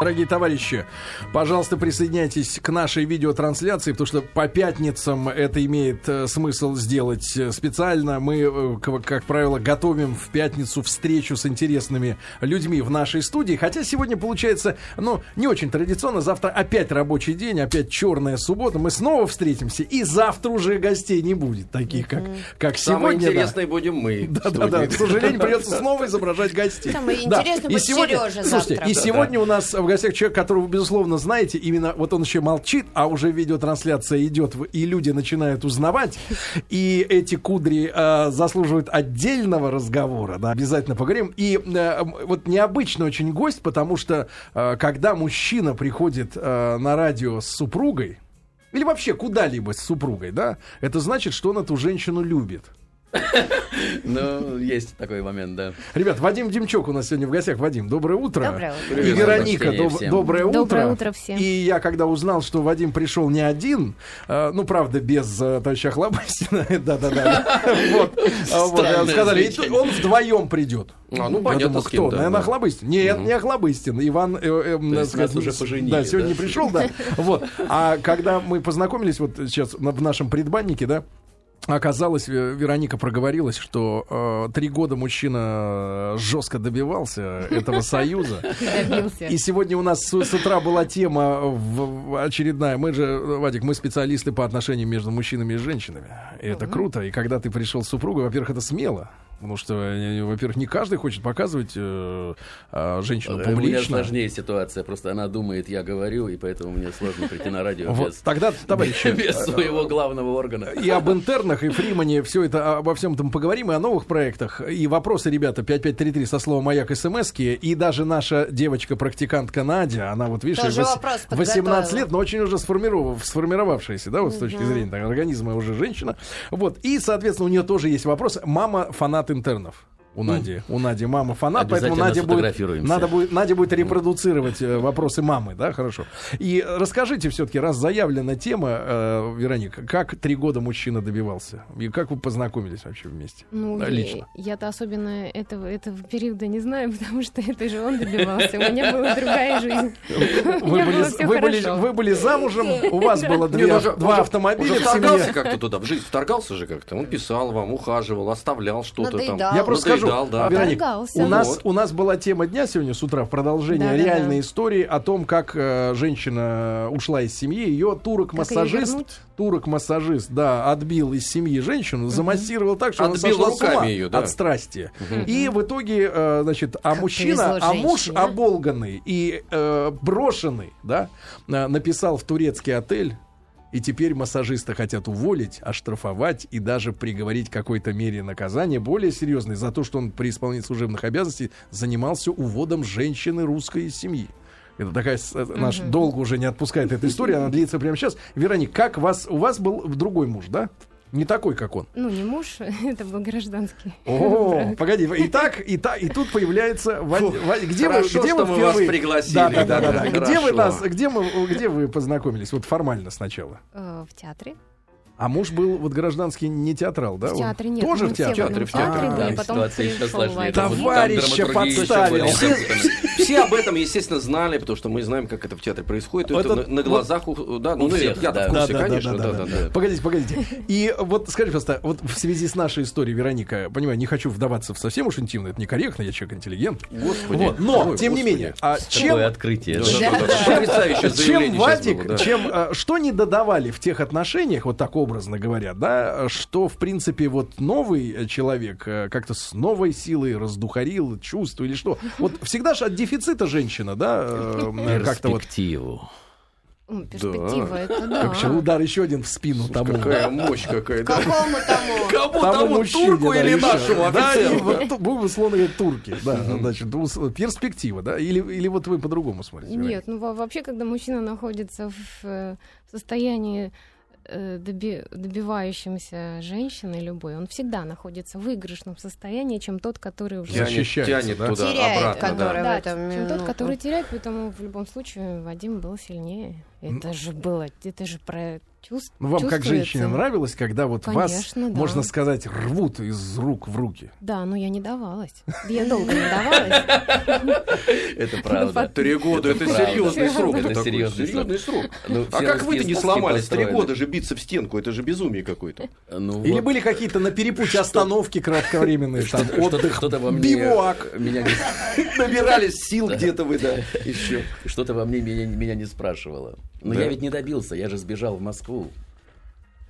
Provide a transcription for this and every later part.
Дорогие товарищи, пожалуйста, присоединяйтесь к нашей видеотрансляции, потому что по пятницам это имеет э, смысл сделать э, специально. Мы, э, как правило, готовим в пятницу встречу с интересными людьми в нашей студии. Хотя сегодня получается, ну, не очень традиционно. Завтра опять рабочий день, опять черная суббота. Мы снова встретимся, и завтра уже гостей не будет, таких как, как Самое сегодня. да. интересное будем мы. Да, в да, да. студии. К сожалению, придется снова изображать гостей. Самое Да. интересное И будет сегодня, Сережа слушайте, завтра. и сегодня у нас в гостях человек, которого безусловно, знаете. Именно вот он еще молчит, а уже видеотрансляция идет, и люди начинают узнавать. И эти кудри э, заслуживают отдельного разговора. Да, обязательно поговорим. И э, вот необычный очень гость, потому что э, когда мужчина приходит э, на радио с супругой, или вообще куда-либо с супругой, да, это значит, что он эту женщину любит. Ну, есть такой момент, да. Ребят, Вадим Демчук у нас сегодня в гостях. Вадим, доброе утро. Доброе утро. И Вероника, доб- доброе утро. Доброе утро всем. И я, когда узнал, что Вадим пришел не один, э, ну, правда, без э, товарища Хлобыстина, да-да-да, вот, А, вот, сказали, он вдвоем придет. А, ну, понятно, кто? да, Наверное, да. Хлобыстин. Нет, не Хлобыстин. Иван, э, э, сказать, нас уже поженили, Да, сегодня да? не пришел, да. Вот. А когда мы познакомились, вот сейчас в нашем предбаннике, да, Оказалось, Ве- Вероника проговорилась, что э, три года мужчина жестко добивался этого союза. И сегодня у нас с, с утра была тема в- очередная. Мы же, Вадик, мы специалисты по отношениям между мужчинами и женщинами. И это круто. И когда ты пришел с супругой, во-первых, это смело. Потому что, э, во-первых, не каждый хочет показывать э, э, женщину У меня публично. сложнее ситуация. Просто она думает, я говорю, и поэтому мне сложно прийти на радио Вот без, тогда, товарищи, без своего главного органа. и об интернах, и Фримане, все это, обо всем этом поговорим, и о новых проектах. И вопросы, ребята, 5533 со словом «Маяк» смс И даже наша девочка-практикантка Надя, она вот, видишь, Тоже вос- вопрос 18 подготовила. лет, но очень уже сформиров- сформировавшаяся, да, вот с точки зрения так, организма уже женщина. Вот, и, соответственно, у нее тоже есть вопрос. Мама фанат интернов. У Нади, у Нади мама фанат, поэтому Надя будет, надо будет, Надя будет репродуцировать э, вопросы мамы, да, хорошо. И расскажите все-таки, раз заявлена тема, э, Вероника, как три года мужчина добивался? И как вы познакомились вообще вместе? Ну, лично. я-то особенно этого, этого периода не знаю, потому что это же он добивался. У меня была другая жизнь. Вы были, вы, были, хорошо. вы были замужем, у вас было две- ну два уже- автомобиля уже в вторгался семье. как-то туда, в жизнь вторгался же как-то. Он писал вам, ухаживал, оставлял что-то там. Я просто скажу, Надоедал, да. Вторгался. у нас, Вот. у нас была тема дня сегодня с утра в продолжение Да-да-да. реальной истории о том, как э, женщина ушла из семьи, ее турок-массажист, турок-массажист, да, отбил из семьи женщину, замассировал так, что она Отбил ума руками её, да. от страсти. И в итоге, э, значит, а Как мужчина, а муж женщине. оболганный и э, брошенный, да, э, написал в турецкий отель, и теперь массажиста хотят уволить, оштрафовать и даже приговорить к какой-то мере наказания более серьезной за то, что он при исполнении служебных обязанностей занимался уводом женщины русской семьи. Это такая э, наш долг уже не отпускает эта история, она длится прямо сейчас. Вероник, как вас у вас был другой муж, да? Не такой, как он. Ну, не муж, это был гражданский. О, погоди, и так, и так, и тут появляется где вы, Хорошо, где что вы мы вас пригласили, Да, да, да, да, да. Где вы нас, где мы, где вы познакомились? Вот формально сначала. Э, В театре. А муж был вот гражданский не театral, да? В театре нет. Тоже в все театре? В театре, в театре. потом Ситуация. Там Товарища подставили. Все- Все об этом, естественно, знали, потому что мы знаем, как это в театре происходит. Это это- на, на глазах, у, да, ну, да. в курсе, Да, да, да, конечно, да, да, да, да, да. Погодите, погодите. И вот скажи, просто, вот в связи с нашей историей, Вероника, понимаю, не хочу вдаваться в совсем уж интимно, это некорректно, я человек интеллигент. Господи. Вот, но, Ой, тем не господи. менее, а чем, открытие. Да, да. да, да, да. Потрясающее чем Вадик, да. чем, э, что не додавали в тех отношениях, вот так образно говоря, да, что, в принципе, вот новый э, человек э, как-то с новой силой раздухарил чувство или что. Вот всегда же от дефицита женщина, да, э, как-то вот Перспективу. Перспектива, это да. как вообще удар еще один в спину тому. Какая мощь какая, да. Какому тому? Кому Тому тому мужчине, турку да, или еще. нашему Да, и офицеру? вот ту- будем условно говоря, турки. Да, значит, перспектива, да? Или, или вот вы по-другому смотрите? Нет, ну во- вообще, когда мужчина находится в состоянии доби- добивающимся женщины любой, он всегда находится в выигрышном состоянии, чем тот, который уже... Тянет, тянет да? туда, Теряет, обратно, который- Да, в этом чем тот, минуту. который теряет, поэтому в любом случае Вадим был сильнее. Это же было, это же про чувств. Ну, вам как женщине нравилось, когда вот вас, Конечно, да. можно сказать, рвут из рук в руки? Да, но я не давалась. Я долго не давалась. Это правда. Три года, это серьезный срок. Это серьезный срок. Ну, А как вы-то не сломались? Три года же биться в стенку, это же безумие какое-то. Ну, Или были какие-то на перепутье остановки кратковременные, там, отдых, бивуак? меня не Набирались сил где-то вы, да, еще. Что-то во мне меня, меня не спрашивало. Но Да? я ведь не добился, я же сбежал в Москву.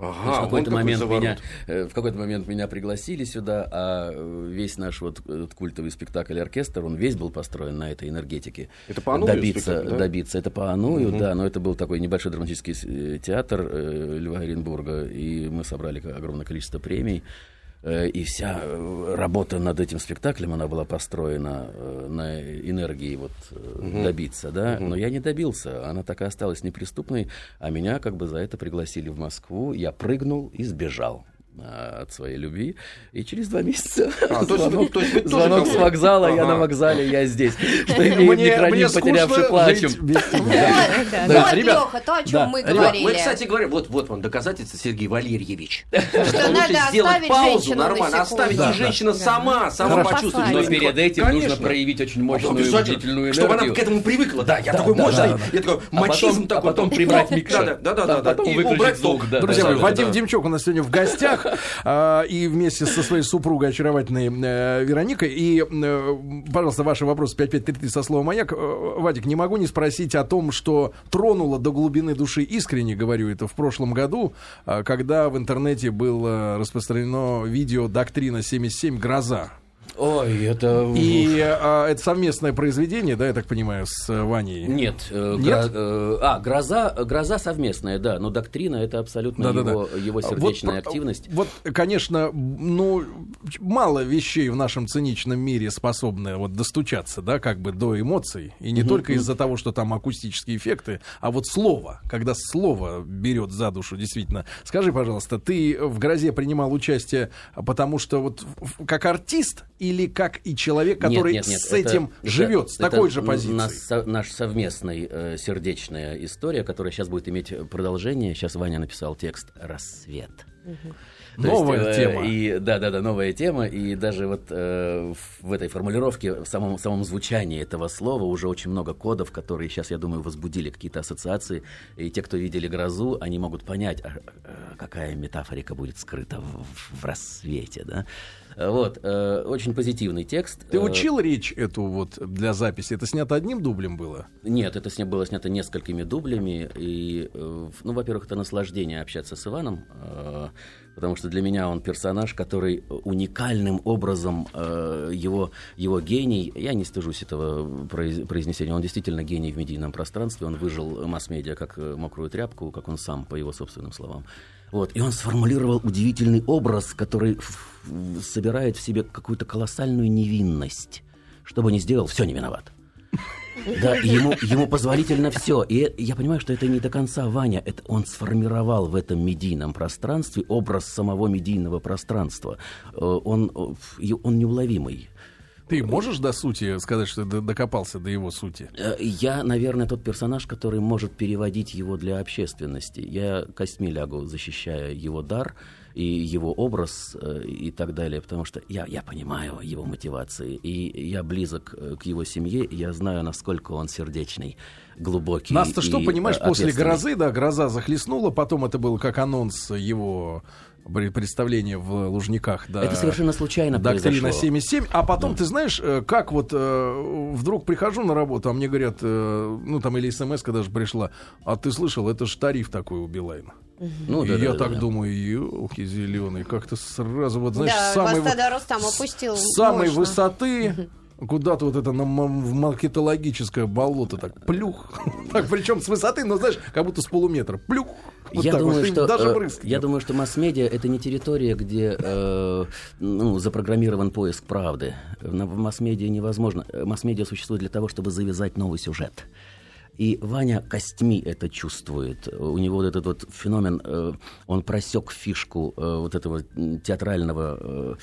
Ага, в какой-то какой момент заворот. меня, э, в какой-то момент меня пригласили сюда, а э, весь наш вот культовый спектакль оркестр, он весь был построен на этой энергетике. Это по Аную добиться, да? добиться. Это по Аную, да, но это был такой небольшой драматический э, театр Льва Оренбурга, и мы собрали огромное количество премий. Э, И вся э, работа над этим спектаклем, она была построена э, на энергии вот э, добиться, да. Но я не добился, она так и осталась неприступной, а меня как бы за это пригласили в Москву, я прыгнул и сбежал от своей любви. И через два месяца А, то есть звонок, то есть вы тоже звонок с вокзала, я Ага. на вокзале, я здесь. Что имеем, не храним, скучно потерявший плачем. Вот, Леха, то, о чем мы говорили. Мы, кстати говоря, вот, вот вам доказательство, Сергей Валерьевич. Что Лучше надо сделать паузу нормально, оставить, и женщина сама, сама почувствует. Но перед этим нужно проявить очень мощную убедительную Чтобы она энергию. к этому привыкла. Да, я такой мощный. Я такой А мачизм такой. а потом прибрать микшер. Да, да, да, да, А да. потом И выключить звук. Друзья мои, Вадим. Демчук у нас сегодня в гостях а, и вместе со своей супругой очаровательной э, Вероникой. И, э, пожалуйста, ваши вопросы 5533 со словом «Маяк». Э, Вадик, не могу не спросить о том, что тронуло до глубины души, искренне говорю это, в прошлом году, а, когда в интернете было распространено видео «Доктрина 77. Гроза». Ой, это... И а, это совместное произведение, да, я так понимаю, с э, Ваней? Нет, э, Нет? гро- э, а, гроза, гроза совместная, да, но доктрина это абсолютно Да-да-да. его, его сердечная Вот, активность. Вот, конечно, ну, мало вещей в нашем циничном мире способны вот достучаться, да, как бы до эмоций. И не только из-за того, что там акустические эффекты, а вот слово, когда слово берет за душу, действительно. Скажи, пожалуйста, ты в «Грозе» принимал участие, потому что вот как артист или как и человек, который Нет, нет, нет, с это- этим это- живет, с это такой же позицией? Наш, со- наш совместный э, сердечная история, которая сейчас будет иметь продолжение. Сейчас Ваня написал текст «Рассвет». То Новая э, тема. И, да, да, да, новая тема. И даже вот э, в, в этой формулировке, в самом, в самом звучании этого слова уже очень много кодов, которые сейчас, я думаю, возбудили какие-то ассоциации. И те, кто видели грозу, они могут понять, а, а, какая метафорика будет скрыта в, в рассвете. Да? Вот, э, очень позитивный текст. Ты Э, учил речь эту вот для записи? Это снято одним дублем было? Нет, это сня- было снято несколькими дублями. И, э, ну, во-первых, это наслаждение общаться с Иваном, э, потому что для меня он персонаж, который уникальным образом э, его, его гений, я не стыжусь этого произ- произнесения, он действительно гений в медийном пространстве, он выжил масс-медиа как э, мокрую тряпку, как он сам, по его собственным словам. Вот. И он сформулировал удивительный образ, который собирает в себе какую-то колоссальную невинность. Что бы ни сделал, все не виноват. Да, ему, ему позволительно все. И я понимаю, что это не до конца Ваня. Это он сформировал в этом медийном пространстве образ самого медийного пространства. Э, Он, э, он неуловимый. Ты можешь до сути сказать, что ты докопался до его сути? Э, Я, наверное, тот персонаж, который может переводить его для общественности. Я костьми лягу, защищая его дар и его образ э, и так далее, потому что я, я понимаю его мотивации, и я близок э, к его семье, я знаю, насколько он сердечный, глубокий. Нас-то что, понимаешь, после грозы, да, гроза захлестнула, потом это был как анонс его представления в Лужниках, да. Это совершенно случайно Доктрина произошло. 77. А потом, ты знаешь, э, как вот э, вдруг прихожу на работу, а мне говорят, э, ну там или смс даже пришла, а ты слышал, это же тариф такой у Билайна. Ну, и да, я да, так да. думаю, елки зеленый, как-то сразу вот, знаешь, да, самый вас тогда Рустам опустил с самой мощно. высоты куда-то вот это на в маркетологическое болото так плюх. Так причем с высоты, ну знаешь, как будто с полуметра. Плюх. Вот я думаю, вот, что даже э, брызг я думаю, что масс-медиа это не территория, где э, ну, запрограммирован поиск правды. В масс-медиа невозможно. Э, Масс-медиа существует для того, чтобы завязать новый сюжет. И Ваня костьми это чувствует. У него вот этот вот феномен, э, он просек фишку вот этого театрального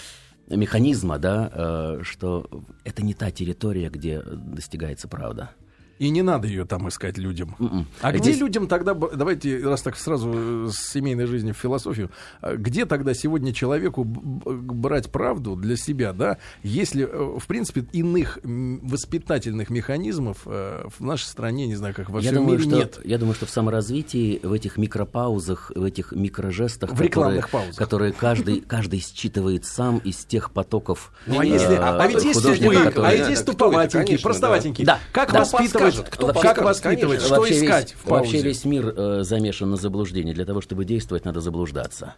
механизма, да, э, что это не та территория, где достигается правда. И не надо ее там искать людям. М-м. А где Здесь- людям тогда, давайте, раз так сразу э, с семейной жизни в философию, а где тогда сегодня человеку брать правду для себя, да, если, э, в принципе, иных воспитательных механизмов э, в нашей стране, не знаю, как во я всем думаю, мире, что, нет. я думаю, что в саморазвитии, в этих микропаузах, в этих микрожестах, В рекламных паузах. которые каждый, каждый считывает сам из тех потоков. Ну, а, если, а, а ведь есть которые- а ведь да, есть туповатенькие, простоватенькие. да. Как Да. воспитывать, подскажет, кто как подскажет, воспитывать, конечно. что вообще искать весь, в паузе? Вообще весь мир э, замешан на заблуждении. Для того, чтобы действовать, надо заблуждаться.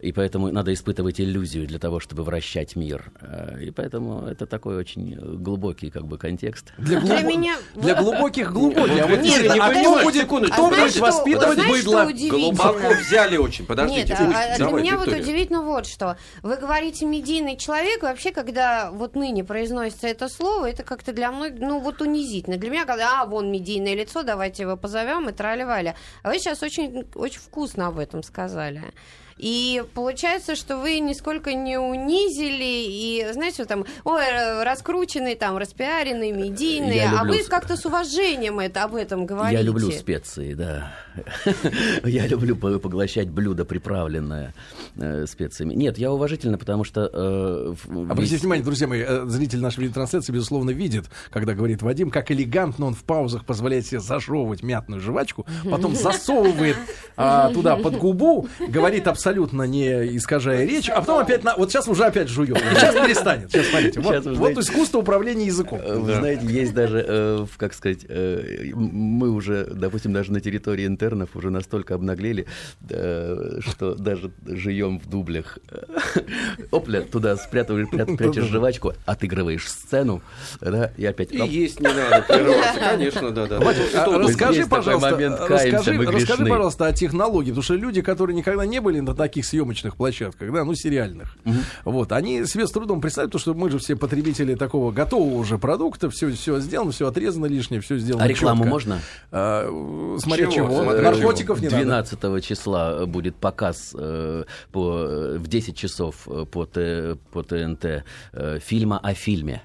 И поэтому надо испытывать иллюзию для того, чтобы вращать мир. Э, И поэтому это такой очень глубокий как бы контекст. Для, Для глубо- меня- для глубоких глубоких. А вот Нет, действительно, не а кто будет, секундочку. кто А будет воспитывать знаете, быдло? Глубоко взяли очень. Подождите. Нет, а- а для давай, меня вот удивительно вот что. Вы говорите медийный человек, и вообще, когда вот ныне произносится это слово, это как-то для многих, ну вот унизительно. Для меня, когда, а, вон медийное лицо, давайте его позовем и трали-вали. А вы сейчас очень, очень вкусно об этом сказали. И получается, что вы нисколько не унизили, и, знаете, вот там, ой, раскрученный, там, распиаренный, медийный, а вы как-то с уважением это, об этом говорите. Я люблю специи, да. Я люблю по- поглощать блюдо, приправленное э, специями. Нет, я уважительно, потому что... э, в- Обратите весь- внимание, друзья мои, э, зритель нашей видеотрансляции, безусловно, видит, когда говорит Вадим, как элегантно он в паузах позволяет себе зажевывать мятную жвачку, потом засовывает а, туда под губу, говорит абсолютно не искажая речь, а потом опять, на... вот сейчас уже опять жует. Сейчас перестанет. Сейчас смотрите. Вот, Сейчас вы вот знаете- искусство управления языком. Э, Вы знаете, есть даже, э, как сказать, э, мы уже, допустим, даже на территории интернов уже настолько обнаглели, э, что даже живем в дублях. Опля, туда спрятываешь, пря- прячешь жвачку, отыгрываешь сцену, да, и опять... И есть не надо прерываться, конечно, да, да. Вадик, а расскажи, пожалуйста, момент, расскажи, пожалуйста, о технологии, потому что люди, которые никогда не были на таких съемочных площадках, да, ну, сериальных, вот, они себе с трудом представляют, потому что мы же все потребители такого готового уже продукта, все, все сделано, все отрезано лишнее, все сделано А рекламу можно? А, смотря Чего? Смотря наркотиков не надо. 12 числа будет показ э, по, э, в 10 часов э, по, Т- по ТНТ э, фильма о фильме.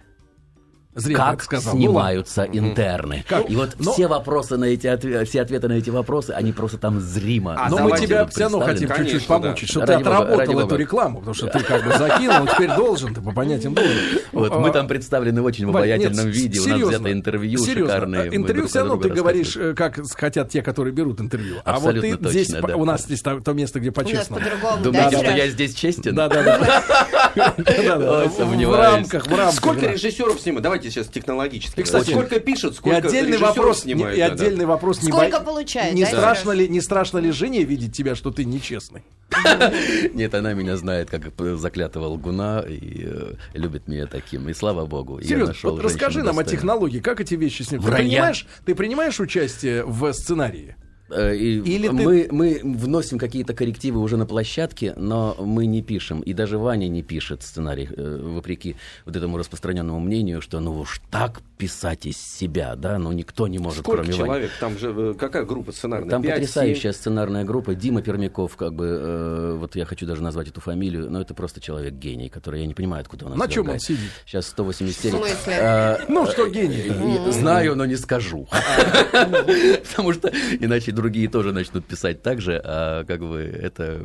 Зря как сказал. Ну, снимаются интерны. Как? И вот Но- все вопросы на эти отве- все ответы на эти вопросы, они просто там зримо. А Но мы давайте тебя все равно хотим чуть-чуть Конечно, помучить, да. что ты Ради бога, отработал ради эту бога. рекламу, потому что ты как бы закинул, но теперь должен, ты по понятиям должен. Вот, мы там представлены очень в нет, обаятельном виде. У нас серьезно, взято интервью серьезно. шикарные. мы Интервью все равно ты говоришь, э, как хотят те, которые берут интервью. А вот ты точно, здесь, да. у нас здесь то место, где У нас по-честному. по-другому, да, Думаете, что я здесь честен? Да, да, да. В рамках, в рамках. Сколько да. режиссеров снимают? Давайте сейчас технологически. И, кстати, сколько пишут, И сколько отдельный режиссеров вопрос, снимают. и да, да. отдельный вопрос, не Сколько бо- получает, Не да, страшно ли, не страшно ли жене видеть тебя, что ты нечестный? Нет, она меня знает как заклятого лгуна и э, любит меня таким. И слава богу, я Серьезно, нашел вот расскажи нам о технологии, как эти вещи с ним. Ты Вранья. принимаешь, ты принимаешь участие в сценарии? Э, и Или ты- мы, мы вносим какие-то коррективы уже на площадке, но мы не пишем. И даже Ваня не пишет сценарий, э, вопреки вот этому распространенному мнению, что ну уж так писать из себя, да, ну никто не может, Сколько кроме Вани. человек? Там же э, какая группа сценарная? Там Пять, потрясающая семь? сценарная группа. Дима Пермяков, как бы, э, вот я хочу даже назвать эту фамилию, но это просто человек гений, который я не понимаю, откуда он На чем он сидит? Сейчас 180 В смысле? Ну, что гений Знаю, но не скажу. Потому что иначе другие тоже начнут писать так же, а как бы это э,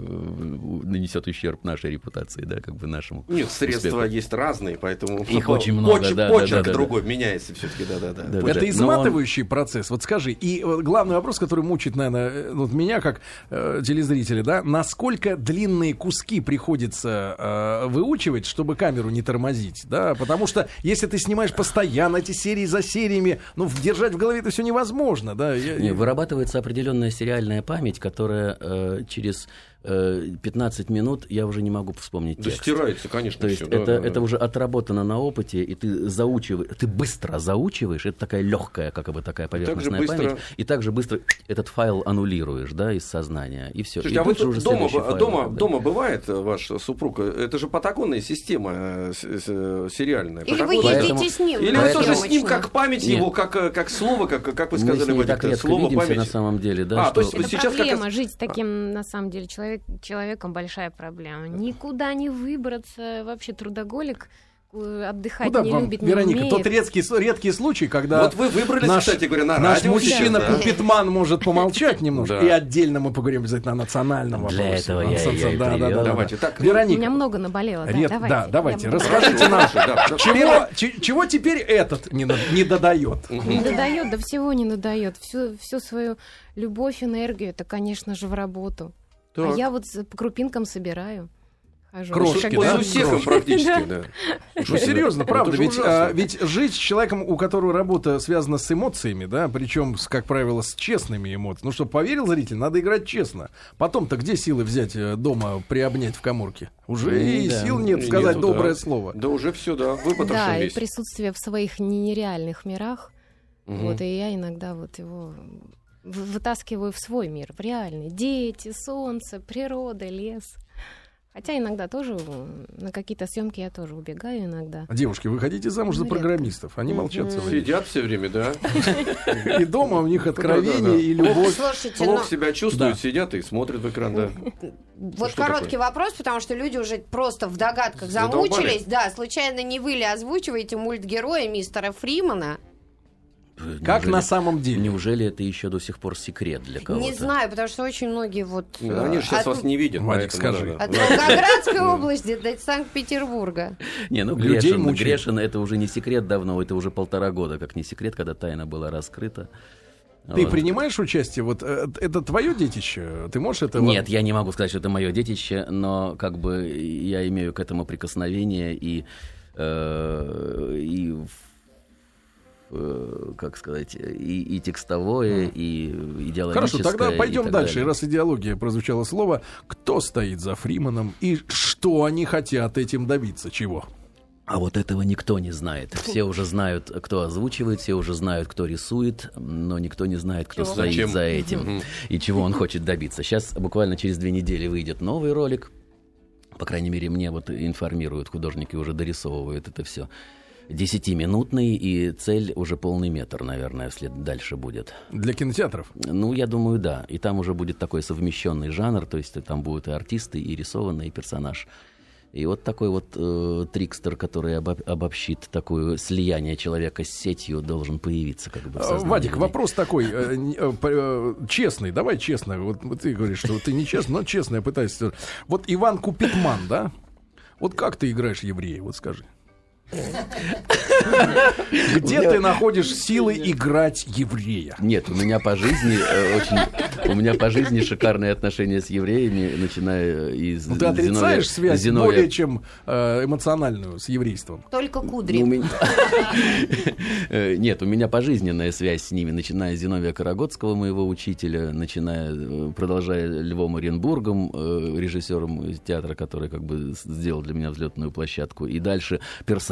нанесет ущерб нашей репутации, да, как бы нашему. Нет, средства успеху. есть разные, поэтому... Их очень много, Почерк, да, да, почерк да, да, да. другой меняется все-таки, да-да-да. Да, Это да. изматывающий процесс. Вот скажи, и э, главный вопрос, который мучает, наверное, э, вот меня как э, телезрителя, да, насколько длинные куски приходится э, выучивать, чтобы камеру не тормозить, да, потому что если ты снимаешь постоянно эти серии за сериями, ну, держать в голове это все невозможно, да. Я- Не, вырабатывается определенная сериальная память, которая э, через 15 минут я уже не могу вспомнить Да текст. стирается, конечно, То есть всё, это, да, да, да. это уже отработано на опыте, и ты заучиваешь, ты быстро заучиваешь, это такая легкая, как бы такая поверхностная быстро- память, и также быстро этот файл аннулируешь, да, из сознания, и все. Слушайте, а вы тут дома, дома, дома бывает э, ваш супруг? Это же патагонная система э, э, сериальная. Или вы Патагонная. Поэтому- едите с ним? Или вы тоже с ним как память Нет. его, как, э, как слово, как, как вы Мы сказали, с ней так да, редко слово видимся память. на самом деле, да, А, что... то есть Это сейчас как проблема, раз- жить с таким, на самом деле, человек, человеком большая проблема. Никуда не выбраться, вообще трудоголик, э, отдыхать Ну да, не вам, любит, не Вероника, умеет. тот редкий, редкий случай, когда Вот вы выбрались, наш, кстати говоря, на наш мужчина да. Купитман может помолчать немножко, и отдельно мы поговорим обязательно о национальном Для вопросе. этого О я да, да, да, да. Давайте, так, У меня Вероника, много наболело, да, ред- давайте. расскажите нам, чего, теперь этот не, не додает? Не додает, да всего не додает. Всю, всю свою любовь, энергию, это, конечно же, в работу. Так. А я вот с- по крупинкам собираю. Хожу. Крошки, да? у всех им практически, да. Ну, серьезно, правда. Ведь, а, ведь жить с человеком, у которого работа связана с эмоциями, да, причем, с, как правило, с честными эмоциями. Ну, чтобы поверил зритель, надо играть честно. Потом-то где силы взять э, дома, приобнять в коморке? Уже и да. сил нет И сказать нету, доброе да. слово. Да уже все, да, выпотрошен Да, и присутствие в своих нереальных мирах. Мгм. Вот, и я иногда вот его вытаскиваю в свой мир, в реальный. Дети, солнце, природа, лес. Хотя иногда тоже на какие-то съемки я тоже убегаю иногда. Девушки, вы хотите замуж за Ну, редко. программистов? Они молчат целый день. Сидят все время, да. И дома у них откровение и любовь. Слушайте, ну, Плохо себя чувствуют, сидят и смотрят в экран, да. вот короткий вопрос, потому что люди уже просто в догадках замучились. Да, случайно не вы ли озвучиваете мультгероя мистера Фримана? Как Неужели- на самом деле? Неужели это еще до сих пор секрет для кого-то? Не знаю, потому что очень многие вот... Ну, Они же сейчас от- вас не видят. Вадик, скажи. да, От да. Волгоградской области до Санкт-Петербурга. Не, ну Грешин. Грешин это уже не секрет давно, это уже полтора года, как не секрет, когда тайна была раскрыта. Ты Вот. принимаешь участие? Вот э, это твое детище? Ты можешь это... Нет, я не могу сказать, что это мое детище, но как бы я имею к этому прикосновение и, э, и в- э, как сказать, и, и текстовое, и идеологическое. Хорошо, тогда и пойдем так дальше. далее. Раз идеология прозвучало слово, кто стоит за Фриманом и что они хотят этим добиться? Чего? А вот этого никто не знает. Все уже знают, кто озвучивает, все уже знают, кто рисует, но никто не знает, кто Чего? стоит Зачем? за этим и чего он хочет добиться. Сейчас буквально через две недели выйдет новый ролик. По крайней мере, мне вот информируют, художники уже дорисовывают это все. Десятиминутный, и цель уже полный метр, наверное, вслед дальше будет. Для кинотеатров? Ну, я думаю, да. И там уже будет такой совмещенный жанр, то есть там будут и артисты, и рисованный персонаж. И вот такой вот э, трикстер, который обо- обобщит такое слияние человека с сетью, должен появиться как бы в сознании Вадик, людей. вопрос такой, э, э, э, честный, давай честно. Вот вот ты говоришь, что ты не честный, но честно я пытаюсь. Вот Иван Купитман, да? Вот как ты играешь еврея, вот скажи. Где ты находишь силы играть еврея? Нет, у меня по жизни э, очень, у меня по жизни шикарные отношения с евреями, начиная из Ну, ты отрицаешь Зиновия- связь более чем э, эмоциональную с еврейством? Только Ну, кудри. у меня- Э, Нет, у меня пожизненная связь с ними, начиная с Зиновия Карагодского, моего учителя, начиная, продолжая Львом Оренбургом, режиссером театра, который как бы сделал для меня взлетную площадку, и дальше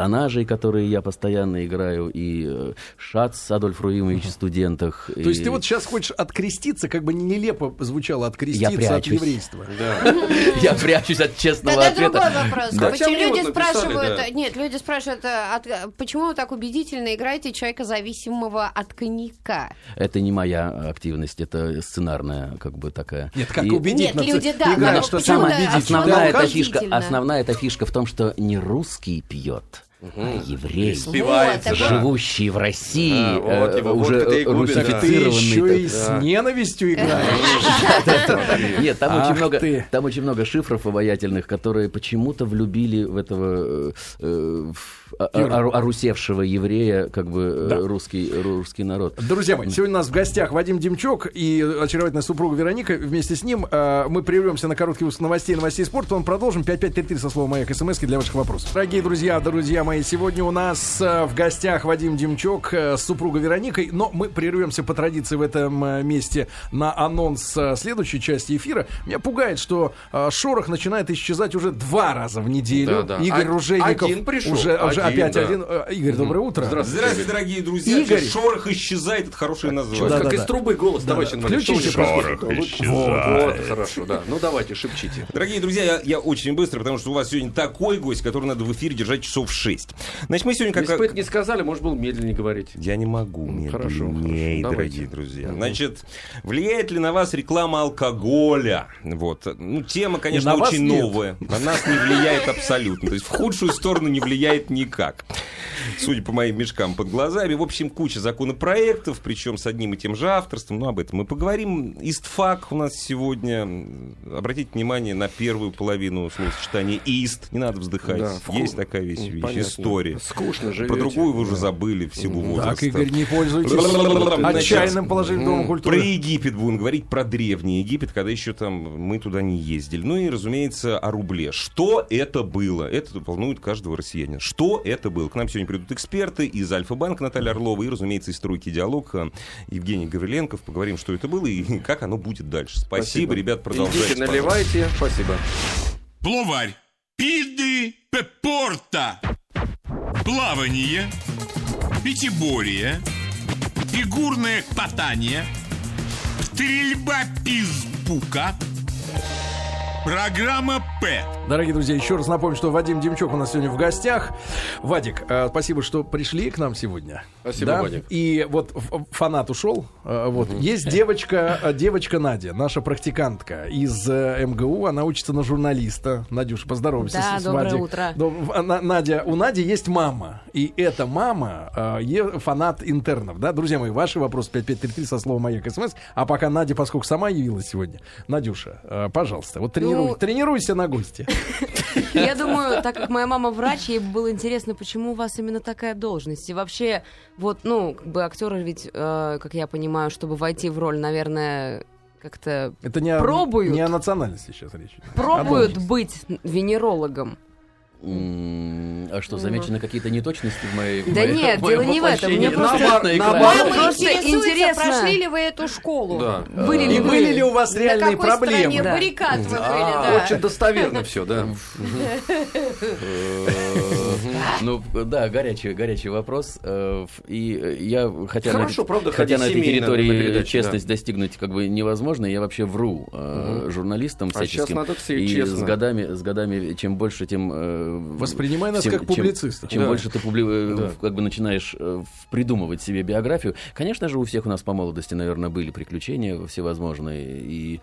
персонажей, которые я постоянно играю, и э, Шац Адольф Руимович в «Студентах». То есть ты вот сейчас хочешь откреститься, как бы нелепо звучало откреститься от еврейства. Я прячусь от честного ответа. другой вопрос. Почему люди спрашивают, нет, люди спрашивают, а, от- почему вы так убедительно играете человека зависимого от коньяка? Это не моя активность, это сценарная, как бы такая. Нет, как убедительно. Нет, люди, да, но что самое Основная эта, фишка, основная эта фишка в том, что не русский пьет, а еврей. Спивается, Вот, да. Живущий в России, А, вот э, его уже русифицированный. еще и так- с ненавистью играешь. Нет, там очень много, там очень много шифров обаятельных, которые почему-то влюбили в этого э, э, орусевшего еврея, как бы э, Да. русский русский народ. Друзья мои, сегодня у нас в гостях Вадим Демчук и очаровательная супруга Вероника. Вместе с ним э, мы прервемся на короткий выпуск новостей, новостей спорта. Он продолжим 5533 со словом «Маяк» смс для ваших вопросов. Дорогие друзья, друзья мои, сегодня у нас э, в гостях Вадим Демчук э, с супругой Вероникой. Но мы прервемся по традиции в этом э, месте на анонс э, следующей части эфира. Меня пугает, что э, шорох начинает исчезать уже два раза в неделю. Да, да. Игорь А- Ружейников один пришел. уже, уже Один, опять да. один. Э, Игорь, доброе утро. Здравствуйте. Здравствуйте, дорогие друзья. Игорь. Шорох исчезает, это хорошее название. Да, как да, из да. трубы голос. Да, Давайте, да. Включите, пожалуйста. происходит? Вот. Вот, хорошо, да. Ну давайте, шепчите. Дорогие друзья, я, я очень быстро, потому что у вас сегодня такой гость, который надо в эфире держать часов 6. 6. Значит, мы сегодня как... Если бы это не сказали, может, было медленнее говорить. Я не могу Ну, медленнее, хорошо, хорошо. Дорогие друзья. Значит, влияет ли на вас реклама алкоголя? Вот. Ну, тема, конечно, очень новая. На нас не влияет абсолютно. То есть в худшую сторону не влияет никак. Судя по моим мешкам под глазами. В общем, куча законопроектов, причем с одним и тем же авторством. Ну, об этом мы поговорим. Истфак у нас сегодня. Обратите внимание на первую половину словосочетания «ист». Не надо вздыхать. Да, вку- Есть такая вещь, Ну, вещь понятно. история. Скучно живете. Про другую вы уже Да. забыли в силу возраста. Так, Игорь, не пользуйтесь отчаянным положением Дома Про культуры. Египет будем говорить, про древний Египет, когда еще там мы туда не ездили. Ну и, разумеется, о рубле. Что это было? Это волнует каждого россиянина. Что это было? К нам сегодня придут эксперты из Альфа-банка Наталья Орлова и, разумеется, из стройки диалог э, Евгений Гавриленков. Поговорим, что это было и как оно будет дальше. Спасибо, ребят, продолжайте. Идите, наливайте. Спасибо. Пловарь. Пиды пепорта. Плавание. Пятиборье. Фигурное катание. Стрельба из пука. Программа П. Дорогие друзья, еще раз напомню, что Вадим Демчук у нас сегодня в гостях. Вадик, э, спасибо, что пришли к нам сегодня. Спасибо, Да? Вадик. И вот фанат ушел. э, Вот есть девочка, э, девочка Надя, наша практикантка из МГУ. Она учится на журналиста. Надюш, поздоровайся Да, с, доброе Вадик. утро. Надя, у Нади есть мама, и эта мама фанат интернов, да, друзья мои, ваши вопросы 5533 со словом «Маяк» СМС, а пока Надя, поскольку сама явилась сегодня, Надюша, пожалуйста, вот тренируй- Ну, тренируйся на гости. Я думаю, так как моя мама врач, ей было интересно, почему у вас именно такая должность. И вообще, вот, ну, как бы актеры ведь, э, как я понимаю, чтобы войти в роль, наверное, как-то Это не о, Пробуют. не о национальности сейчас речь. идет. пробуют быть венерологом. А что, замечены какие-то неточности в моей Да моей- нет, дело не в этом. Мне просто- Наоборот, просто интересно. прошли ли вы эту школу? Да. Были ли были ли у вас реальные На какой проблемы? стороне баррикад вы были, А, да. Очень достоверно все, да. Ну, да, горячий, горячий вопрос. Э, И э, я, хотя Хорошо, на, правда, хотя на этой территории честность достигнуть как бы невозможно, я вообще вру э, журналистам А сейчас всяческим. надо все и честно. с годами, с годами, чем больше, тем... Воспринимай нас чем- как чем- публициста. Чем, Да. больше ты публи- Да. как бы начинаешь придумывать себе биографию. Конечно же, у всех у нас по молодости, наверное, были приключения всевозможные. И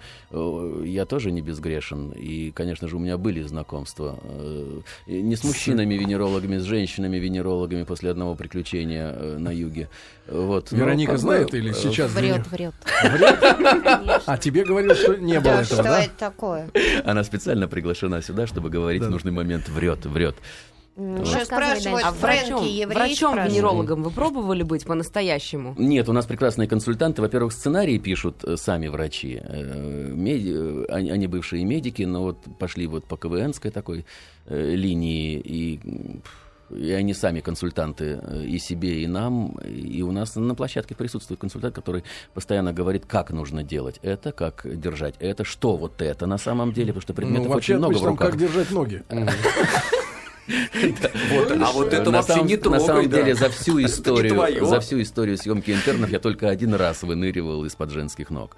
я тоже не безгрешен. И, конечно же, у меня были знакомства. не с мужчинами-венерологами, с женщинами-венерологами после одного приключения э, на юге. Вот. Но Вероника бы, знает или э, сейчас? Врет, врет. А тебе говорил, что не было Да, этого, что да? это такое? Она специально приглашена сюда, чтобы говорить в нужный момент врет, врет. Рассказывай спрашивают, А врачом, еврей врачом спрашивают? венерологом вы пробовали быть по-настоящему? Нет, у нас прекрасные консультанты. Во-первых, сценарии пишут э, сами врачи. Э, меди- э, Они, бывшие медики, но вот пошли вот по КВНской такой линии. И, и они сами консультанты и себе, и нам. И у нас на площадке присутствует консультант, который постоянно говорит, как нужно делать это, как держать это, что вот это на самом деле, потому что предметов Ну, вообще, очень много в там руках. как держать ноги. Вот, а вот это вообще самом, не на самом да. деле за всю историю, за всю историю съемки интернов я только один раз выныривал из-под женских ног.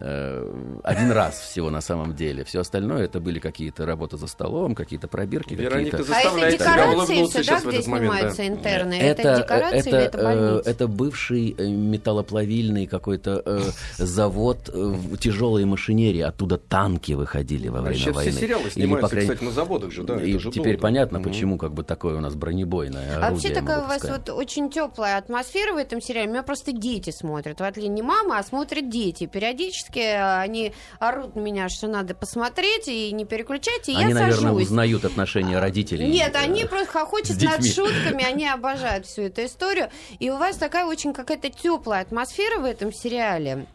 Э, Один раз всего на самом деле. Все остальное это были какие-то работы за столом, какие-то пробирки, Вероника какие-то. А это заставляет декорации все, да, где момент. да. снимаются интерны? Это, декорации или это э, больница? это бывший э, металлоплавильный какой-то э, завод э, в тяжелой машинерии. Оттуда танки выходили во А время сейчас войны. все сериалы Или, снимаются, по крайней- кстати, на заводах же, да. и это же теперь долго. понятно, Мгм. почему как бы такое у нас бронебойное А орудие. вообще мы такая у вас вот очень теплая атмосфера в этом сериале. У меня просто дети смотрят. В отличие не мама, а смотрят дети. Периодически э, они орут меня, что надо посмотреть и не переключать, и Они, я наверное, сажусь. узнают отношения родителей. Нет, э, они просто хохочут над шутками, они обожают всю эту историю. И у вас такая очень какая-то теплая атмосфера в этом сериале.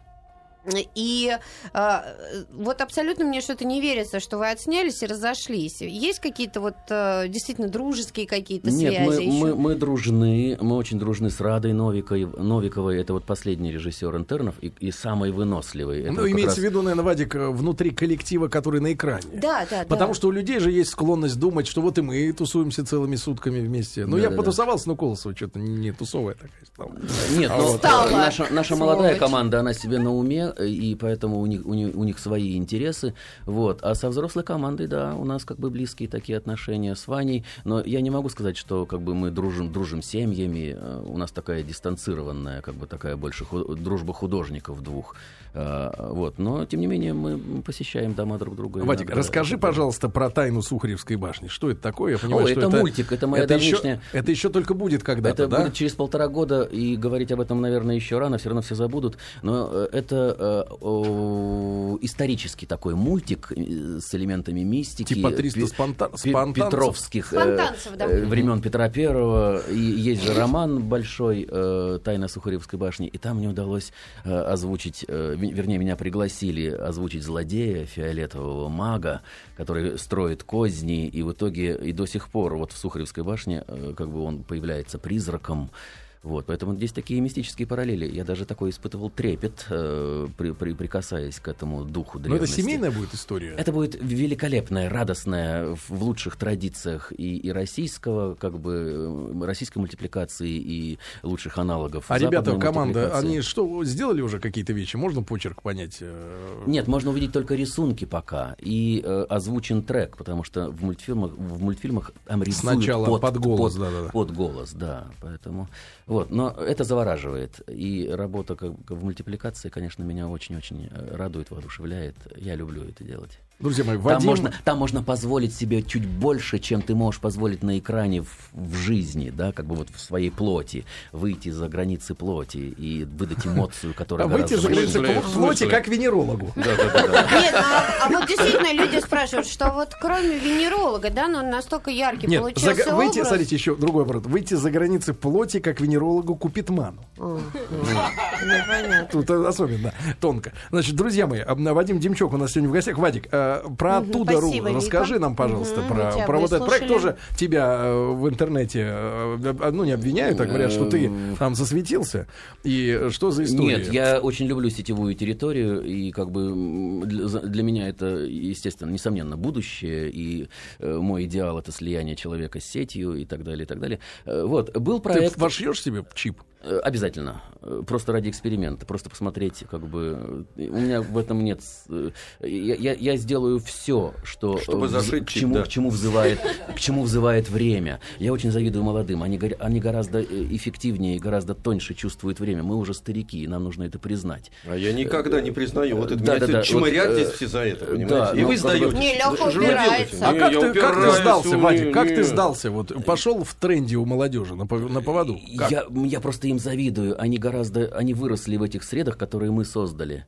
И э, вот абсолютно мне что-то не верится, что вы отснялись и разошлись. Есть какие-то вот э, действительно дружеские какие-то Нет, мы, связи еще? мы, мы дружны, мы очень дружны с Радой Новиковой, Новиковой. Это вот последний режиссер интернов и, и самый выносливый. Это Ну, вот имеется раз- в виду, наверное, Вадик, э, внутри коллектива, который на экране. Да, да, Потому да. что у людей же есть склонность думать, что вот и мы тусуемся целыми сутками вместе. Ну, я Да-да-да. потусовался, но Колосова что-то не тусовая такая стала. Нет, А ну, вот, наша, наша молодая команда, она себе на уме, и поэтому у них, у них, у них свои интересы. Вот. А со взрослой командой, да, у нас как бы близкие такие отношения с Ваней. Но я не могу сказать, что как бы мы дружим, дружим семьями. Э, у нас такая дистанцированная, как бы такая больше ху- дружба художников двух. Э, вот. Но, тем не менее, мы посещаем дома друг друга. Вадик, иногда. расскажи, пожалуйста, про тайну Сухаревской башни. Что это такое? Я понимаю, О, что это это мультик, это моя это еще, давнишняя- это еще только будет когда-то, Это да? будет через полтора года, и говорить об этом, наверное, еще рано, все равно все забудут. Но э, это э, исторический такой мультик э, с элементами мистики. Типа 300 пе- спонта- пе- спонтанцев? Петровских э, Спонтанцев, да. э, времен Петра Первого. И есть же роман большой э, «Тайна Сухаревской башни», и там мне удалось э, озвучить, э, вернее, меня пригласили озвучить злодея, фиолетового мага, который строит козни, и в итоге и до сих пор вот в Сухаревской башне э, как бы он появляется призраком. Вот, поэтому здесь такие мистические параллели. Я даже такой испытывал трепет, э, при, при- прикасаясь к этому духу Но Ну, это древности. семейная будет история. Это будет великолепная, радостная, в, в лучших традициях и, и российского, как бы, э, российской мультипликации, и лучших аналогов. А ребята, команда, они что, сделали уже какие-то вещи? Можно почерк понять? э, Нет, можно увидеть только рисунки пока и э, озвучен трек, потому что в мультфильмах, в мультфильмах там рисуют Сначала под голос, под, да-да-да. под голос, да, поэтому вот, но это завораживает и работа как, в мультипликации, конечно, меня очень-очень э, радует, воодушевляет, я люблю это делать. Друзья мои, Там Вадим... можно, там можно позволить себе чуть больше, чем ты можешь позволить на экране в, в жизни, да, как бы вот в своей плоти, выйти за границы плоти и выдать эмоцию, которая А выйти за границы плоти как венерологу. Нет, а, а вот действительно люди спрашивают, что вот кроме венеролога, да, ну настолько яркий получился выйти, смотрите, еще другой вопрос. Выйти за границы плоти, как венерологу Купитману. Ну. Тут э, особенно тонко. Значит, друзья мои, Вадим Демчок у нас сегодня в гостях. Вадик, про оттуда ру спасибо, Вика. расскажи нам, пожалуйста, Мгм, про, про вот этот проект. Тоже тебя э, в интернете, э, ну, не обвиняют, так говорят, что ты там засветился. И что за история? Нет, я очень люблю сетевую территорию, и как бы для, меня это, естественно, несомненно, будущее, и э, мой идеал это слияние человека с сетью и так далее, и так далее. Вот, был Ты проект... вошьешь себе чип? Э, Обязательно. Э, Просто ради эксперимента. Просто посмотреть, как бы... э, У меня в этом нет... Я, я- я сделаю все, что... Чтобы зашить к чему, да. к чему взывает, к чему взывает время. Я очень завидую молодым. Они, они гораздо эффективнее и гораздо тоньше чувствуют время. Мы уже старики, и нам нужно это признать. А я никогда не признаю. Вот это Да, меня да, да, чморят вот, здесь все за это, да, понимаете? И ну, вы как сдаете. Не, вы упирается. А Не, как я ты, как ты сдался, не, Вадик? Как не. ты сдался? Вот пошел в тренде у молодежи на, на поводу. Как? Я, я просто им завидую. Они гораздо, они выросли в этих средах, которые мы создали.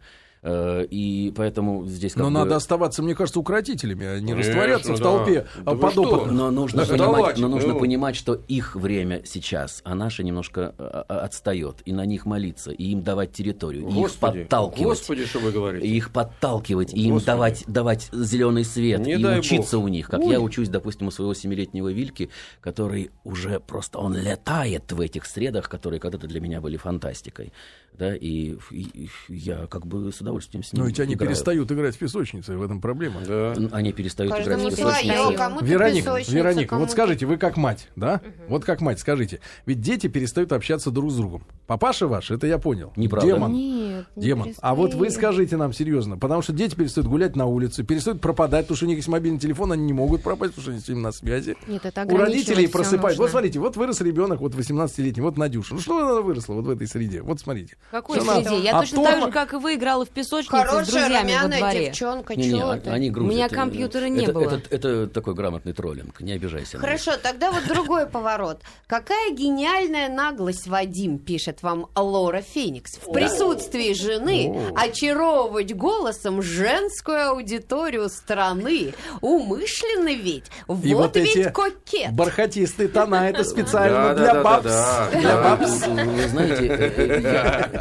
Э, И поэтому здесь Но бы- надо оставаться, мне кажется, укротителями, а не Конечно, растворяться в да. толпе Да а, подопытных. Но нужно, Да понимать, давайте, но нужно ну. понимать, что их время сейчас, а наше немножко а, а, отстает. И на них молиться, и им давать территорию, и их Господи, подталкивать. Господи, что вы говорите? И их подталкивать, и им Господи. давать, давать зеленый свет, Не и учиться бог. у них. Как Ой. я учусь, допустим, у своего семилетнего Вильки, который уже просто, он летает в этих средах, которые когда-то для меня были фантастикой. Да, и, и- и я как бы с удовольствием с ним Но ведь они играю. перестают играть в песочнице, в этом проблема. Да. Они перестают играть Каждому в свое, песочнице. кому-то Вероника, Вероника, вот скажите, вы как мать, да? Вот как мать, скажите, ведь дети перестают общаться друг с другом. Папаша ваш, это я понял. Неправда. Демон. Нет, не Демон. А вот вы скажите нам серьезно, потому что дети перестают гулять на улице, перестают пропадать, потому что у них есть мобильный телефон, они не могут пропасть, потому что они с ним на связи. Нет, это У родителей просыпают. Вот смотрите, вот вырос ребенок, вот 18-летний, вот Надюша. Ну что она выросла вот в этой среде? Вот смотрите. В какой Жена- среде? Я А точно Тома- так же, как и вы, играла в песочнице с Хорошая, друзьями во дворе. девчонка, Не-не, чего а- ты? они грузят. У меня э, компьютера не это, было. Это, это такой грамотный троллинг, не обижайся. на меня. Хорошо, тогда вот другой поворот. Какая гениальная наглость, Вадим, пишет вам Лора Феникс. В присутствии жены очаровывать голосом женскую аудиторию страны. Умышленно ведь. Вот, ведь кокет. Бархатистые тона, это специально для бабс. Для бабс. Вы знаете, э, я-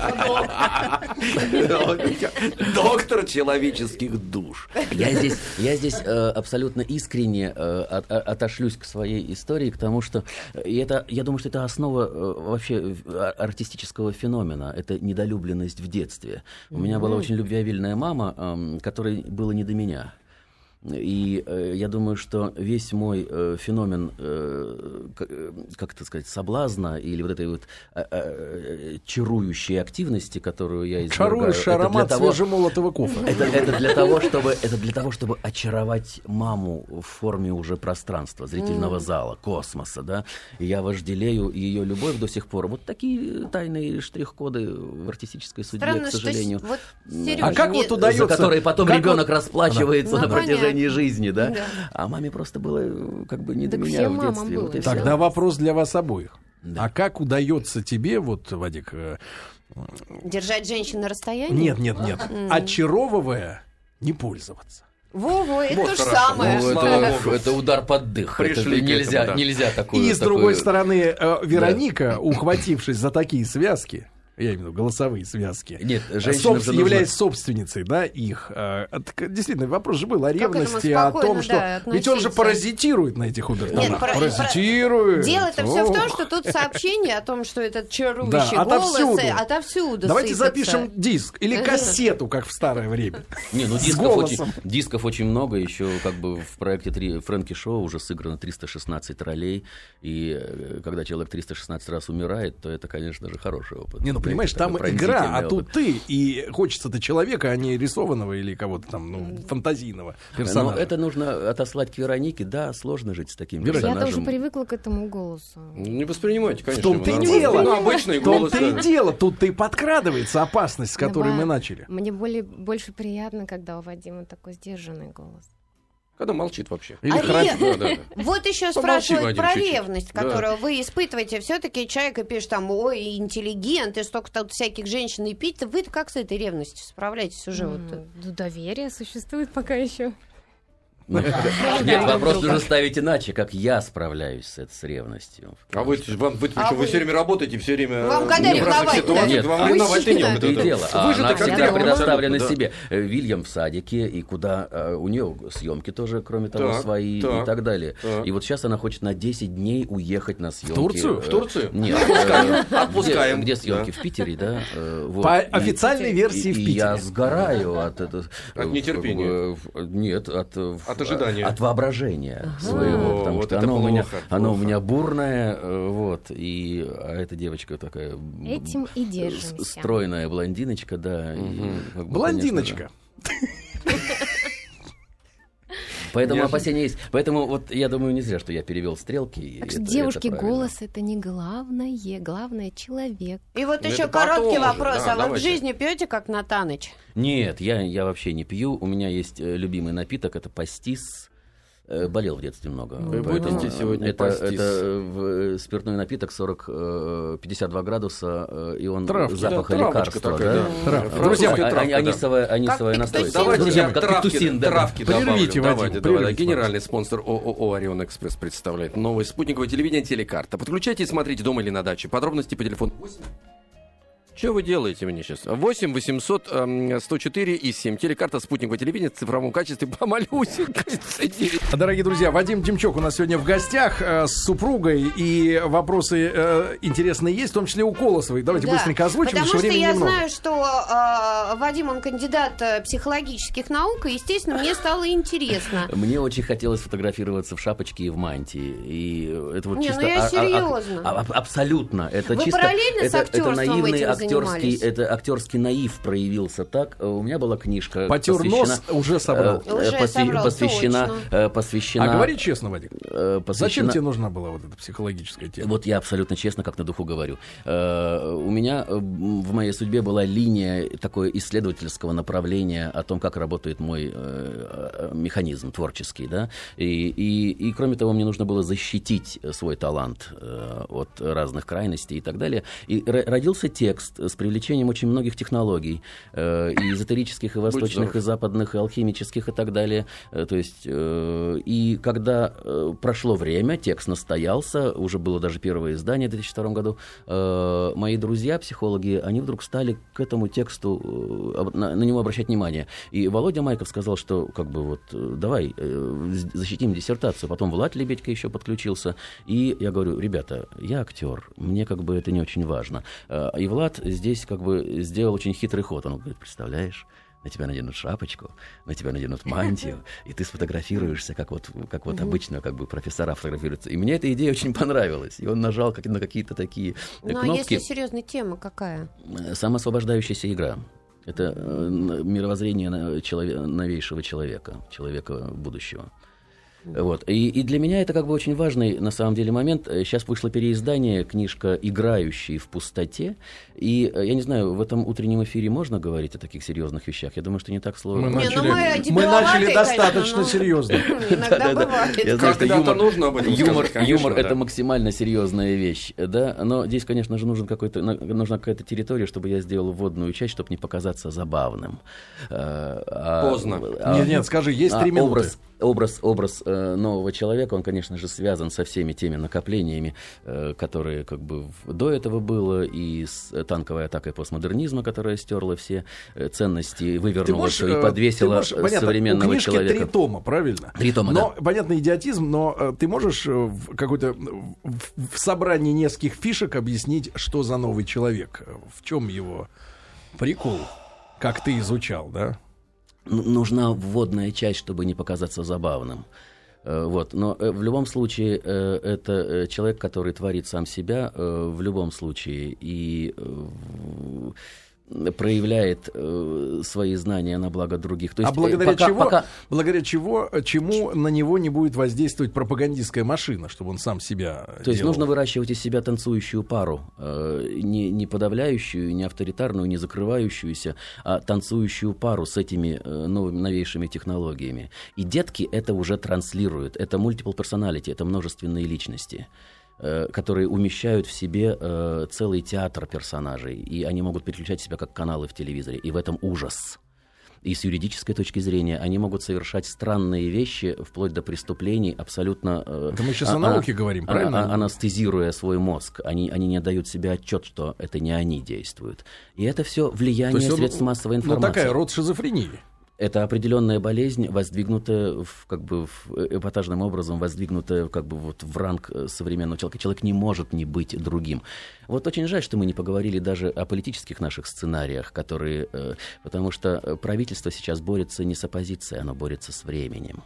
Доктор человеческих душ. Я здесь, я здесь э, абсолютно искренне э, от- от- отошлюсь к своей истории, к тому, что э, и это, я думаю, что это основа э, вообще э, артистического феномена. Это недолюбленность в детстве. У меня была очень любвеобильная мама, эм, которой было не до меня. И э, я думаю, что весь мой э, феномен, э, э, как это сказать, соблазна или вот этой вот э, э, чарующей активности, которую я для аромат того, свежемолотого кофе. это, это для того, чтобы это для того, чтобы очаровать маму в форме уже пространства, зрительного зала, космоса, да. И я вожделею ее любовь до сих пор. Вот такие тайные штрих-коды в артистической судьбе, Странно, к что сожалению. с- вот м, Серёжа А как вот удается? за которые потом как ребенок вот- расплачивается Ну, на протяжении понятно. жизни, да? Да. А маме просто было э, как бы не до Так меня всем в детстве. вот да. Тогда вопрос для вас обоих. Да. А как удается тебе, вот, Вадик, э, Держать женщин на расстоянии? нет, нет, нет, очаровывая, не пользоваться? Во-во, это Вот то же хорошо. самое. Ну, это, это удар под дых. Пришли Это нельзя, этому, да. нельзя такую. И с такую- другой стороны, э, Вероника, ухватившись за такие связки, я имею в виду голосовые связки, Нет, женщинам собствен- же нужно- являясь собственницей, да, их. э, к- действительно, вопрос же был о ревности, о том, что... да, Ведь он же паразитирует на этих обертонах. Нет, пара- паразитирует. Дело-то все в том, что тут сообщение о том, что этот чарующий Да, голос отовсюду. э, отовсюду Давайте сыпется. запишем диск или кассету, как в старое время. Не, ну дисков очень, дисков очень много. Еще как бы в проекте три, Фрэнки Шоу уже сыграно 316 ролей. И э, когда человек 316 раз умирает, то это, конечно же, хороший опыт. Не, ну понимаешь, там игра, а тут ты, и хочется-то человека, а не рисованного или кого-то там, ну, фантазийного Но персонажа. это нужно отослать к Веронике. Да, сложно жить с таким Вероника. Я персонажем. тоже привыкла к этому голосу. Не воспринимайте, конечно. В том-то и дело. Ну, обычный В голос. том-то и дело. Тут-то и подкрадывается опасность, с которой мы начали. Мне более, больше приятно, когда у Вадима такой сдержанный голос. Когда молчит вообще. Или А храпит. Да, да, да. Вот еще Помолчи, спрашивают Вадим, про чуть-чуть. ревность, Да. которую вы испытываете. Все-таки человек пишет там, ой, интеллигент, и столько тут всяких женщин и пить. Вы как с этой ревностью справляетесь уже? вот? М, ну, доверие существует пока еще. Ну, Нет, вопрос нужно ставить иначе, как я справляюсь с, этой- с ревностью. А вы, вам, вы, А причем вы вы- все время работаете, все время... Вам когда в разных ревновать-то? ситуациях, Нет, вам а ревновать нет. Это дело. А Вы же она так всегда предоставлена да. себе. Э, Вильям в садике, и куда э, у нее съемки тоже, кроме того, свои и так далее. И вот сейчас она хочет на 10 дней уехать на съемки. Турцию? Э, В Турцию? Нет. Отпускаем. э, Отпускаем. Где, съемки? В Питере, да? По официальной версии в и Питере. я сгораю от этого. От нетерпения. Нет, от... э, От ожидания. От воображения своего. О, Потому вот что это оно, у меня, плохо, оно у плохо. меня бурное, э, вот, и а эта девочка такая... Этим и держимся. Стройная блондиночка, да. и, как бы, Блондиночка. конечно, да. Поэтому Неожиданно. опасения есть. Поэтому вот я думаю, не зря, что я перевел стрелки. и Так что это- девушки, это правильно. голос это не главное, главное человек. И вот Ну, еще короткий вопрос. да, а вы в давайте. жизни пьете как Натаныч? Нет, я, я вообще не пью. У меня есть э, любимый напиток, это пастис. Э, Болел в детстве много. Вы будете сегодня это, пастис. это э, в- спиртной напиток 40, э, 52 градуса, э, и он Травки. запаха Да, лекарства. такая, да? да. Травка. Друзья мои, А- травка, да. анисовая, анисовая Как настойка. Давайте Друзья, я как травки, пиктусин, да. травки Прервите, добавлю. Вадим, Давайте, пожалуйста. Генеральный спонсор ООО «Орион Экспресс» представляет новое спутниковое телевидение «Телекарта». Подключайте и смотрите дома или на даче. Подробности по телефону 8. Что вы делаете мне сейчас? 8 800 эм, 104 и 7. Телекарта спутниковое телевидение в цифровом качестве по малюсенькой цене. Дорогие друзья, Вадим Демчук у нас сегодня в гостях э, с супругой, и вопросы э, интересные есть, в том числе у Колосовой. Давайте Да, быстренько озвучим, Потому потому что я немного. знаю, что э, Вадим, он кандидат психологических наук, и, естественно, мне стало интересно. Мне очень хотелось фотографироваться в шапочке и в мантии. И это вот Не, чисто... ну я а- а- а- серьезно. а- а- абсолютно. Это Вы чисто... параллельно с это, актерством это наивный этим актерский, занимались? это актерский наив проявился так. Э, У меня была книжка Потер посвящена- нос, уже собрал. э, Уже посвя- собрал, посвящена, точно. э, посвящена, А говори честно, Вадик, э, посвящена- зачем тебе нужна была вот эта психологическая тема? Вот я абсолютно честно, как на духу говорю. Э, У меня э, в моей судьбе была линия такой исследовательского направления о том, как работает мой э, э, механизм творческий, да. И, и, и кроме того, мне нужно было защитить э, свой талант э, от разных крайностей и так далее. И ро- родился текст с привлечением очень многих технологий, э, и эзотерических, и восточных, и западных, и алхимических, и так далее. Э, То есть, э, и когда э, прошло время, текст настоялся, уже было даже первое издание в 2002 году, э, мои друзья, психологи, они вдруг стали к этому тексту, э, на, на него обращать внимание. И Володя Майков сказал, что как бы вот давай э, защитим диссертацию. Потом Влад Лебедько еще подключился. И я говорю, ребята, я актер, мне как бы это не очень важно. И Влад здесь как бы сделал очень хитрый ход. Он говорит, представляешь, на тебя наденут шапочку, на тебя наденут мантию, и ты сфотографируешься, как вот, как вот обычно как бы профессора фотографируются. И мне эта идея очень понравилась. И он нажал как, на какие-то такие э, Ну, а кнопки. если серьезная тема какая? Э, Самоосвобождающаяся игра. Это э, мировоззрение новейшего человека, человека будущего. Вот. И, и для меня это как бы очень важный на самом деле момент. Э, Сейчас вышло переиздание, книжка «Играющий в пустоте». И э, я не знаю, в этом утреннем эфире можно говорить о таких серьезных вещах? Я думаю, что не так сложно. Мы Не, ну начали, мы мы дебиловатые, начали достаточно конечно, но- серьезно. Иногда бывает. Когда-то юмор, нужно об этом юмор, это максимально серьезная вещь, да, но здесь, конечно же, нужен какой-то, на- нужна какая-то территория, чтобы я сделал вводную часть, чтобы не показаться забавным. Э, а- Поздно. а- Нет, нет, скажи, есть а три минуты. Образ, образ, э, нового человека, он, конечно же, связан со всеми теми накоплениями, э, которые как бы до этого было, и с э, танковой атакой постмодернизма, которая стерла все э, ценности, вывернула все э, и подвесила ты можешь- э, понятно, современного у человека. три тома, правильно? Три тома, но, понятно, идиотизм, но э, ты можешь э, в какой-то в, собрании нескольких фишек объяснить, что за новый человек? Э, В чем его прикол? Как ты изучал, да? Ну, нужна вводная часть, чтобы не показаться забавным. Э, Вот. Но э, в любом случае э, это человек, который творит сам себя в любом случае и проявляет э, свои знания на благо других. То а есть, э, благодаря пока- чего, пока- благодаря чего, э, чему на него не будет воздействовать пропагандистская машина, чтобы он сам себя То есть делал? нужно выращивать из себя танцующую пару, э, не, не подавляющую, не авторитарную, не закрывающуюся, а танцующую пару с этими э, новыми, новейшими технологиями. И детки это уже транслируют. Это multiple personality, это множественные личности э, которые умещают в себе э, целый театр персонажей, и они могут переключать себя как каналы в телевизоре, и в этом ужас. И с юридической точки зрения они могут совершать странные вещи, вплоть до преступлений, абсолютно... э, Это мы сейчас а- о науке говорим, а- правильно? а- анестезируя свой мозг. Они, они не дают себе отчет, что это не они действуют. И это все влияние он, средств массовой ну, информации. такая род шизофрении. Это определенная болезнь, воздвигнутая в, как бы в, э, эпатажным образом, воздвигнутая как бы вот в ранг э, современного человека. Человек не может не быть другим. Вот очень жаль, что мы не поговорили даже о политических наших сценариях, которые, э, потому что правительство сейчас борется не с оппозицией, оно борется с временем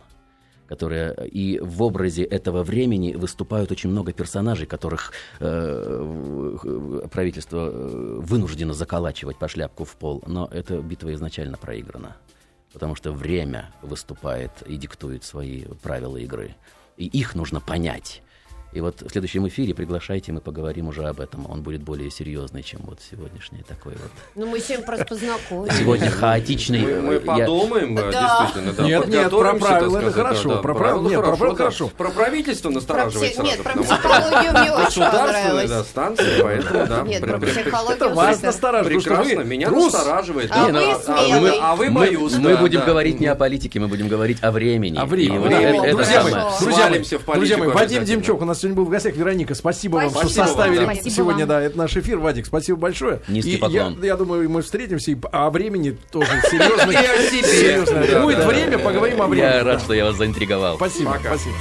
которая и в образе этого времени выступают очень много персонажей, которых э, правительство вынуждено заколачивать по шляпку в пол. Но эта битва изначально проиграна, потому что время выступает и диктует свои правила игры. И их нужно понять. И вот в следующем эфире приглашайте, мы поговорим уже об этом. Он будет более серьезный, чем вот сегодняшний такой вот. Ну, мы сегодня просто познакомились. Сегодня хаотичный. Мы, мы э, я- подумаем, э, Да. действительно, да. Нет, нет, про правила это хорошо, да, про правила- нет, про правила да. хорошо. Про правительство Про настораживает сразу. Нет, про психологию мне очень да, понравилось. станция, поэтому, да. Нет, про психологию Это вас настораживает, Прекрасно, меня настораживает. А да. вы а, а боюсь. мы будем говорить не о политике, мы будем говорить о времени. А время, И вот время. это- это друзья мои, Вадим. Демчук у нас сегодня был в гостях. Вероника, спасибо, вам, что Спасибо составили вам. Спасибо сегодня вам. да, это наш эфир. Вадик, спасибо большое. Низкий И поклон. Я, я думаю, мы встретимся, и о времени тоже серьезно. Да, Будет да. время, поговорим о времени. Я рад, что я вас заинтриговал. Спасибо, спасибо.